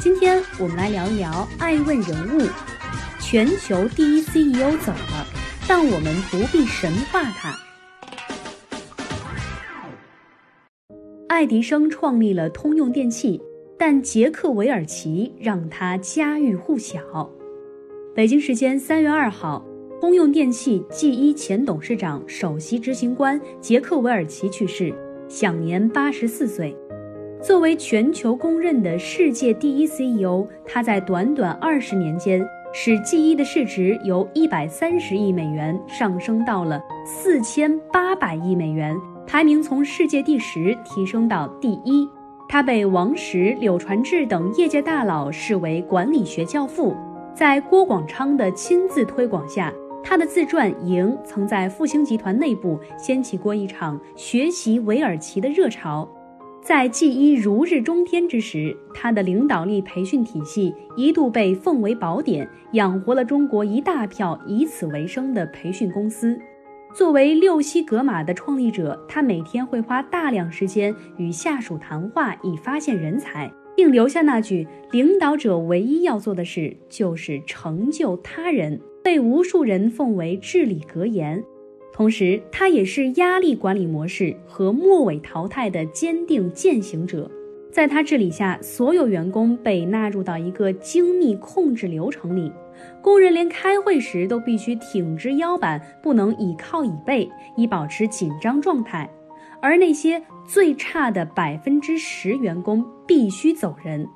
今天我们来聊一聊爱问人物。全球第一 CEO 走了，但我们不必神化他。爱迪生创立了通用电器，但杰克韦尔奇让他家喻户晓。北京时间三月二号，通用电器 G 一前董事长、首席执行官杰克韦尔奇去世，享年八十四岁。作为全球公认的世界第一 CEO，他在短短二十年间。使 G 一的市值由一百三十亿美元上升到了四千八百亿美元，排名从世界第十提升到第一。他被王石、柳传志等业界大佬视为管理学教父。在郭广昌的亲自推广下，他的自传《赢》曾在复兴集团内部掀起过一场学习韦尔奇的热潮。在 G 一如日中天之时，他的领导力培训体系一度被奉为宝典，养活了中国一大票以此为生的培训公司。作为六西格玛的创立者，他每天会花大量时间与下属谈话，以发现人才，并留下那句：“领导者唯一要做的事就是成就他人”，被无数人奉为至理格言。同时，他也是压力管理模式和末尾淘汰的坚定践行者。在他治理下，所有员工被纳入到一个精密控制流程里，工人连开会时都必须挺直腰板，不能倚靠椅背，以保持紧张状态。而那些最差的百分之十员工必须走人。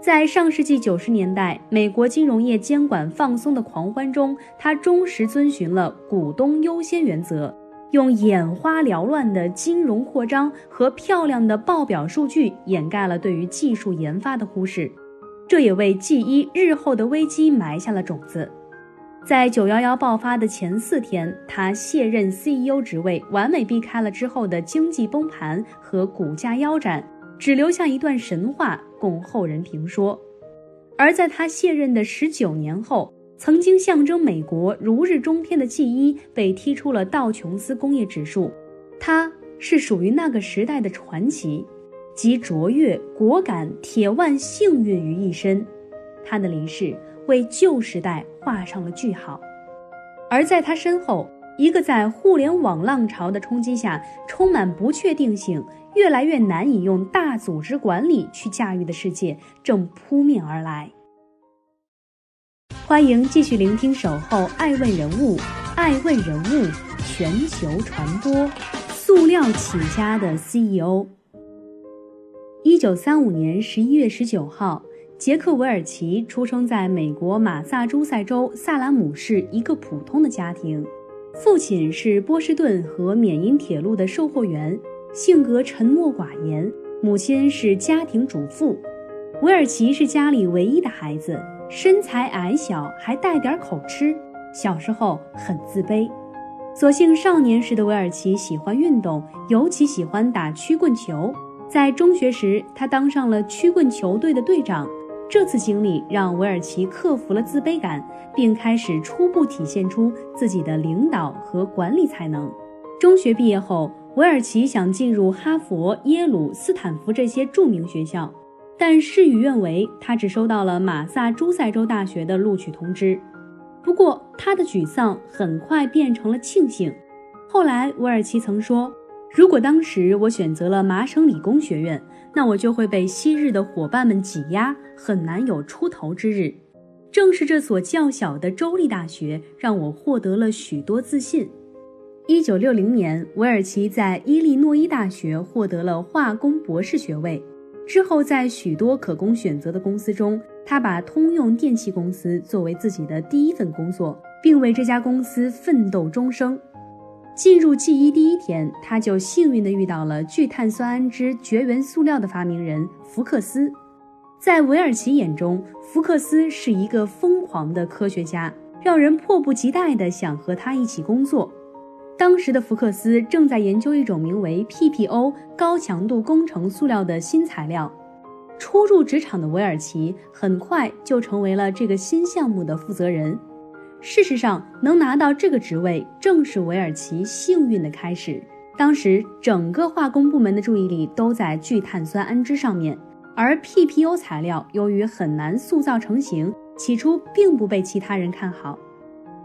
在上世纪九十年代，美国金融业监管放松的狂欢中，他忠实遵循了股东优先原则，用眼花缭乱的金融扩张和漂亮的报表数据掩盖了对于技术研发的忽视，这也为 G 一日后的危机埋下了种子。在九幺幺爆发的前四天，他卸任 CEO 职位，完美避开了之后的经济崩盘和股价腰斩。只留下一段神话供后人评说，而在他卸任的十九年后，曾经象征美国如日中天的 G 一被踢出了道琼斯工业指数。他是属于那个时代的传奇，集卓越、果敢、铁腕、幸运于一身。他的离世为旧时代画上了句号，而在他身后，一个在互联网浪潮的冲击下充满不确定性。越来越难以用大组织管理去驾驭的世界正扑面而来。欢迎继续聆听《守候爱问人物》，爱问人物全球传播。塑料起家的 CEO。一九三五年十一月十九号，杰克韦尔奇出生在美国马萨诸塞州萨拉姆市一个普通的家庭，父亲是波士顿和缅因铁路的售货员。性格沉默寡言，母亲是家庭主妇。韦尔奇是家里唯一的孩子，身材矮小，还带点口吃。小时候很自卑。所幸少年时的韦尔奇喜欢运动，尤其喜欢打曲棍球。在中学时，他当上了曲棍球队的队长。这次经历让韦尔奇克服了自卑感，并开始初步体现出自己的领导和管理才能。中学毕业后，韦尔奇想进入哈佛、耶鲁、斯坦福这些著名学校，但事与愿违，他只收到了马萨诸塞州大学的录取通知。不过，他的沮丧很快变成了庆幸。后来，韦尔奇曾说：“如果当时我选择了麻省理工学院，那我就会被昔日的伙伴们挤压，很难有出头之日。正是这所较小的州立大学，让我获得了许多自信。”一九六零年，韦尔奇在伊利诺伊大学获得了化工博士学位。之后，在许多可供选择的公司中，他把通用电气公司作为自己的第一份工作，并为这家公司奋斗终生。进入 G 一第一天，他就幸运地遇到了聚碳酸铵绝缘塑料的发明人福克斯。在韦尔奇眼中，福克斯是一个疯狂的科学家，让人迫不及待地想和他一起工作。当时的福克斯正在研究一种名为 PPO 高强度工程塑料的新材料。初入职场的韦尔奇很快就成为了这个新项目的负责人。事实上，能拿到这个职位正是韦尔奇幸运的开始。当时，整个化工部门的注意力都在聚碳酸氨酯上面，而 PPO 材料由于很难塑造成型，起初并不被其他人看好。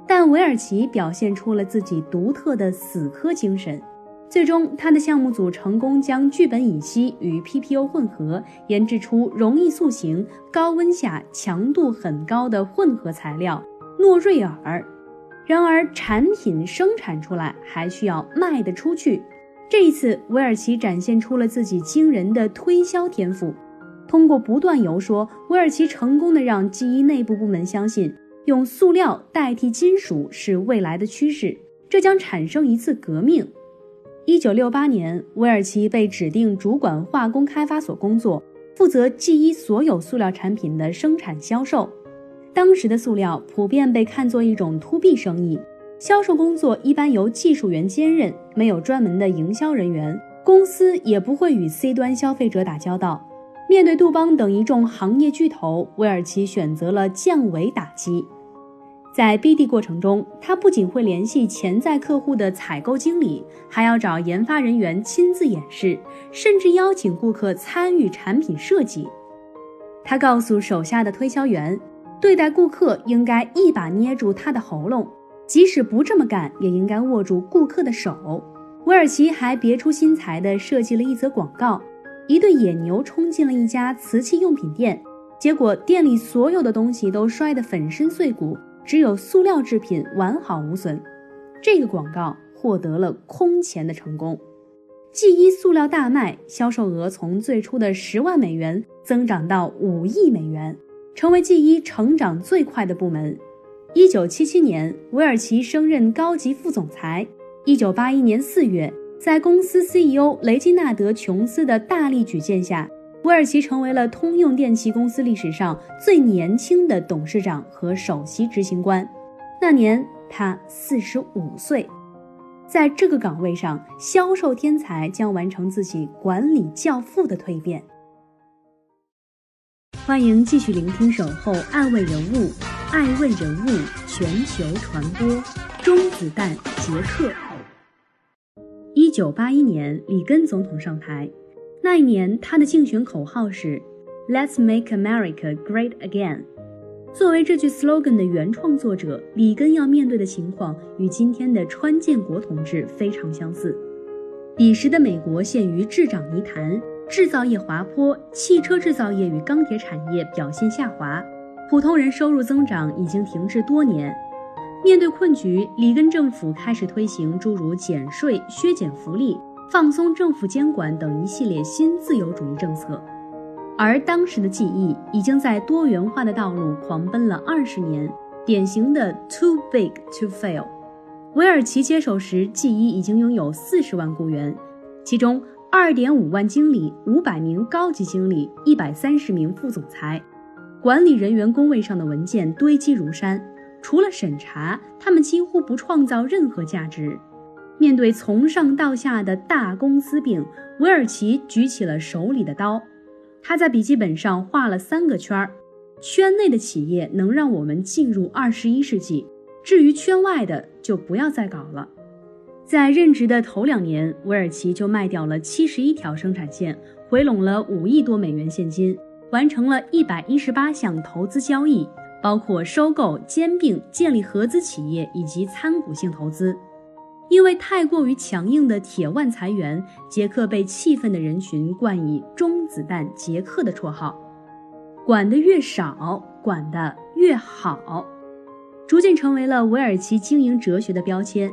但韦尔奇表现出了自己独特的死磕精神，最终他的项目组成功将聚苯乙烯与 PPO 混合，研制出容易塑形、高温下强度很高的混合材料诺瑞尔。然而，产品生产出来还需要卖得出去。这一次，韦尔奇展现出了自己惊人的推销天赋，通过不断游说，韦尔奇成功的让 GE 内部部门相信。用塑料代替金属是未来的趋势，这将产生一次革命。一九六八年，韦尔奇被指定主管化工开发所工作，负责 G1 所有塑料产品的生产销售。当时的塑料普遍被看作一种 to B 生意，销售工作一般由技术员兼任，没有专门的营销人员，公司也不会与 C 端消费者打交道。面对杜邦等一众行业巨头，威尔奇选择了降维打击。在 BD 过程中，他不仅会联系潜在客户的采购经理，还要找研发人员亲自演示，甚至邀请顾客参与产品设计。他告诉手下的推销员，对待顾客应该一把捏住他的喉咙，即使不这么干，也应该握住顾客的手。韦尔奇还别出心裁地设计了一则广告：一对野牛冲进了一家瓷器用品店，结果店里所有的东西都摔得粉身碎骨。只有塑料制品完好无损，这个广告获得了空前的成功。G 一塑料大卖，销售额从最初的十万美元增长到五亿美元，成为 G 一成长最快的部门。一九七七年，韦尔奇升任高级副总裁。一九八一年四月，在公司 CEO 雷金纳德·琼斯的大力举荐下。韦尔奇成为了通用电气公司历史上最年轻的董事长和首席执行官。那年他四十五岁，在这个岗位上，销售天才将完成自己管理教父的蜕变。欢迎继续聆听《守候爱问人物》，爱问人物全球传播。中子弹杰克。一九八一年，里根总统上台。那一年，他的竞选口号是 “Let's make America great again”。作为这句 slogan 的原创作者，里根要面对的情况与今天的川建国同志非常相似。彼时的美国陷于滞涨泥潭，制造业滑坡，汽车制造业与钢铁产业表现下滑，普通人收入增长已经停滞多年。面对困局，里根政府开始推行诸如减税、削减福利。放松政府监管等一系列新自由主义政策，而当时的记忆已经在多元化的道路狂奔了二十年，典型的 too big to fail。韦尔奇接手时，记忆已经拥有四十万雇员，其中二点五万经理、五百名高级经理、一百三十名副总裁，管理人员工位上的文件堆积如山，除了审查，他们几乎不创造任何价值。面对从上到下的大公司病，韦尔奇举起了手里的刀。他在笔记本上画了三个圈儿：圈内的企业能让我们进入二十一世纪，至于圈外的就不要再搞了。在任职的头两年，韦尔奇就卖掉了七十一条生产线，回笼了五亿多美元现金，完成了一百一十八项投资交易，包括收购、兼并、建立合资企业以及参股性投资。因为太过于强硬的铁腕裁员，杰克被气愤的人群冠以“中子弹杰克”的绰号。管得越少，管得越好，逐渐成为了韦尔奇经营哲学的标签。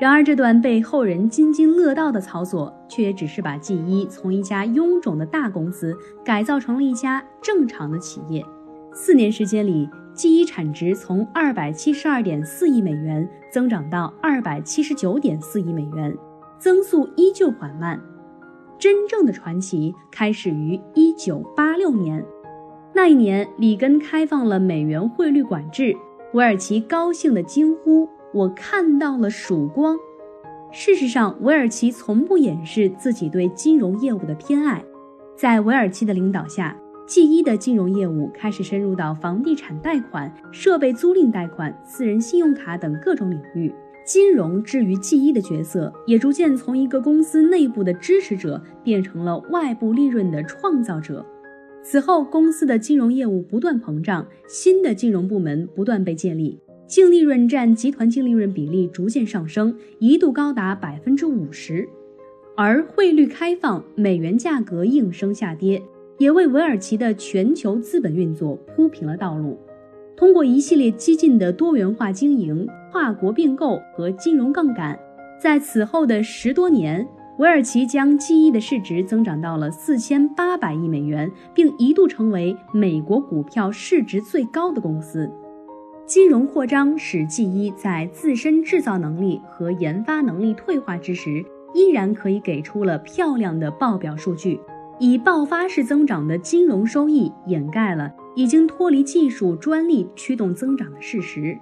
然而，这段被后人津津乐道的操作，却也只是把 G1 从一家臃肿的大公司改造成了一家正常的企业。四年时间里。G1 产值从二百七十二点四亿美元增长到二百七十九点四亿美元，增速依旧缓慢。真正的传奇开始于一九八六年，那一年，里根开放了美元汇率管制，韦尔奇高兴地惊呼：“我看到了曙光！”事实上，韦尔奇从不掩饰自己对金融业务的偏爱。在韦尔奇的领导下，G1 的金融业务开始深入到房地产贷款、设备租赁贷款、私人信用卡等各种领域。金融至于 G1 的角色，也逐渐从一个公司内部的支持者变成了外部利润的创造者。此后，公司的金融业务不断膨胀，新的金融部门不断被建立，净利润占集团净利润比例逐渐上升，一度高达百分之五十。而汇率开放，美元价格应声下跌，也为韦尔奇的全球资本运作铺平了道路。通过一系列激进的多元化经营、跨国并购和金融杠杆，在此后的十多年。韦尔奇将 G1 的市值增长到了四千八百亿美元，并一度成为美国股票市值最高的公司。金融扩张使 G1 在自身制造能力和研发能力退化之时，依然可以给出了漂亮的报表数据，以爆发式增长的金融收益掩盖了已经脱离技术专利驱动增长的事实。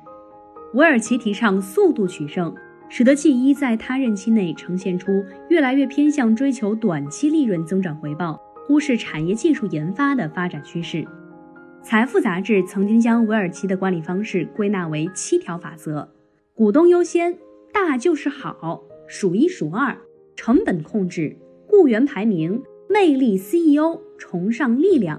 韦尔奇提倡速度取胜。使得 G1 在他任期内呈现出越来越偏向追求短期利润增长回报，忽视产业技术研发的发展趋势。财富杂志曾经将韦尔奇的管理方式归纳为七条法则：股东优先、大就是好、数一数二、成本控制、雇员排名、魅力 CEO、崇尚力量。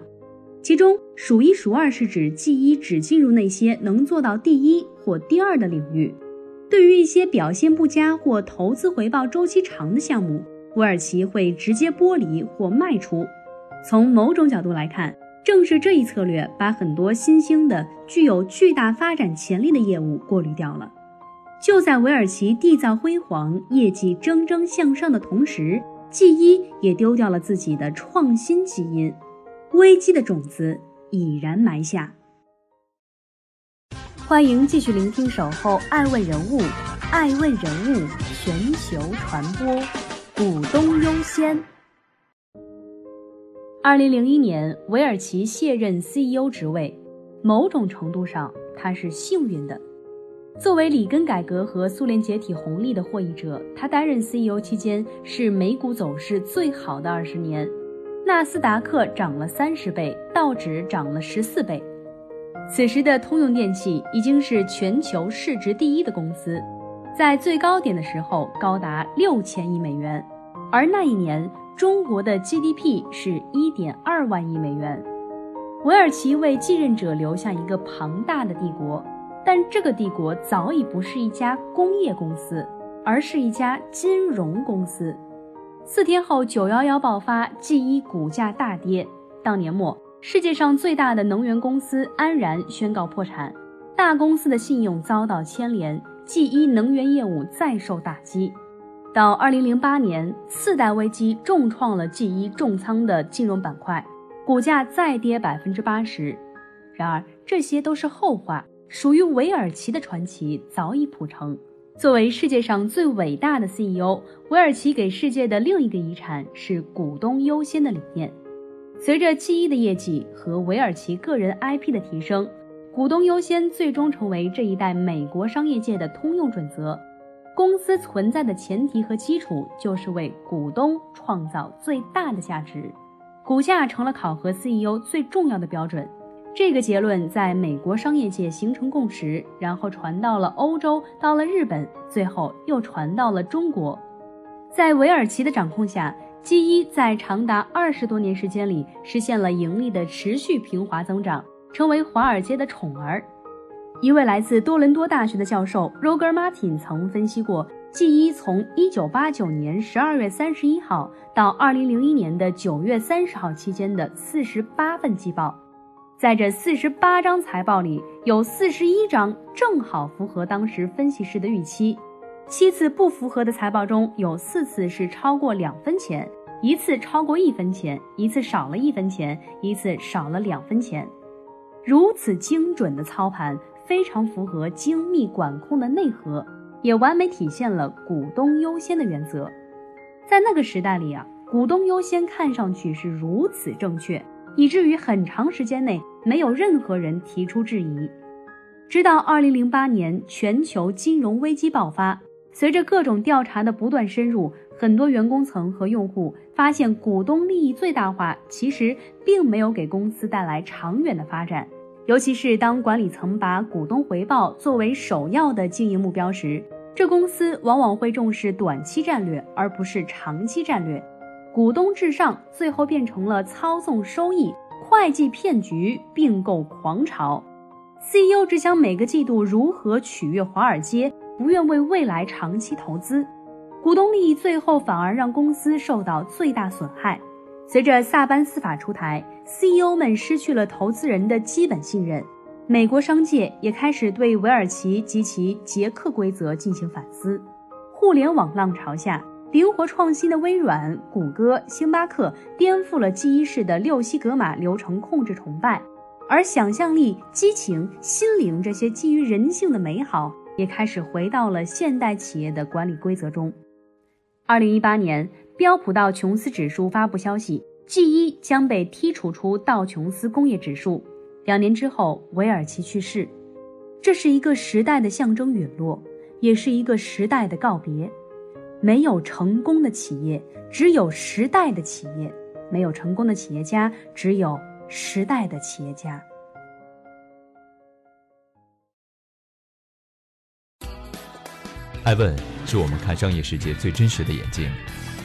其中，数一数二是指 G1 只进入那些能做到第一或第二的领域。对于一些表现不佳或投资回报周期长的项目，韦尔奇会直接剥离或卖出。从某种角度来看，正是这一策略把很多新兴的、具有巨大发展潜力的业务过滤掉了。就在韦尔奇缔造辉煌、业绩蒸蒸向上的同时，G1 也丢掉了自己的创新基因，危机的种子已然埋下。欢迎继续聆听《守候爱问人物》，爱问人物全球传播，股东优先。二零零一年，韦尔奇卸任 CEO 职位，某种程度上他是幸运的。作为里根改革和苏联解体红利的获益者，他担任 CEO 期间是美股走势最好的二十年，纳斯达克涨了三十倍，道指涨了十四倍。此时的通用电气已经是全球市值第一的公司，在最高点的时候高达六千亿美元，而那一年中国的 GDP 是一点二万亿美元。韦尔奇为继任者留下一个庞大的帝国，但这个帝国早已不是一家工业公司，而是一家金融公司。四天后，九幺幺爆发，G1 股价大跌，当年末。世界上最大的能源公司安然宣告破产，大公司的信用遭到牵连，G1 能源业务再受打击。到2008年，次贷危机重创了 G1 重仓的金融板块，股价再跌百分之八十。然而，这些都是后话，属于韦尔奇的传奇早已谱成。作为世界上最伟大的 CEO，韦尔奇给世界的另一个遗产是股东优先的理念。随着 G1 的业绩和韦尔奇个人 IP 的提升，股东优先最终成为这一代美国商业界的通用准则。公司存在的前提和基础就是为股东创造最大的价值，股价成了考核 CEO 最重要的标准。这个结论在美国商业界形成共识，然后传到了欧洲，到了日本，最后又传到了中国。在韦尔奇的掌控下。G1 在长达二十多年时间里实现了盈利的持续平滑增长，成为华尔街的宠儿。一位来自多伦多大学的教授 Roger Martin 曾分析过，G1 从1989年12月31号到2001年的9月30号期间的48份季报，在这48张财报里，有41张正好符合当时分析师的预期。七次不符合的财报中有四次是超过两分钱，一次超过一分钱，一次少了一分钱，一次少了两分钱。如此精准的操盘，非常符合精密管控的内核，也完美体现了股东优先的原则。在那个时代里啊，股东优先看上去是如此正确，以至于很长时间内没有任何人提出质疑。直到2008年全球金融危机爆发，随着各种调查的不断深入，很多员工层和用户发现，股东利益最大化其实并没有给公司带来长远的发展。尤其是当管理层把股东回报作为首要的经营目标时，这公司往往会重视短期战略而不是长期战略。股东至上，最后变成了操纵收益、会计骗局、并购狂潮。CEO 只想每个季度如何取悦华尔街，不愿为未来长期投资。股东利益最后反而让公司受到最大损害。随着萨班斯法出台，CEO 们失去了投资人的基本信任。美国商界也开始对韦尔奇及其杰克规则进行反思。互联网浪潮下，灵活创新的微软、谷歌、星巴克颠覆了记忆式的六西格玛流程控制崇拜，而想象力、激情、心灵这些基于人性的美好也开始回到了现代企业的管理规则中。二零一八年。标普道琼斯指数发布消息，G1 将被剔除出道琼斯工业指数。两年之后，韦尔奇去世，这是一个时代的象征陨落，也是一个时代的告别。没有成功的企业，只有时代的企业；没有成功的企业家，只有时代的企业家。艾问是我们看商业世界最真实的眼睛。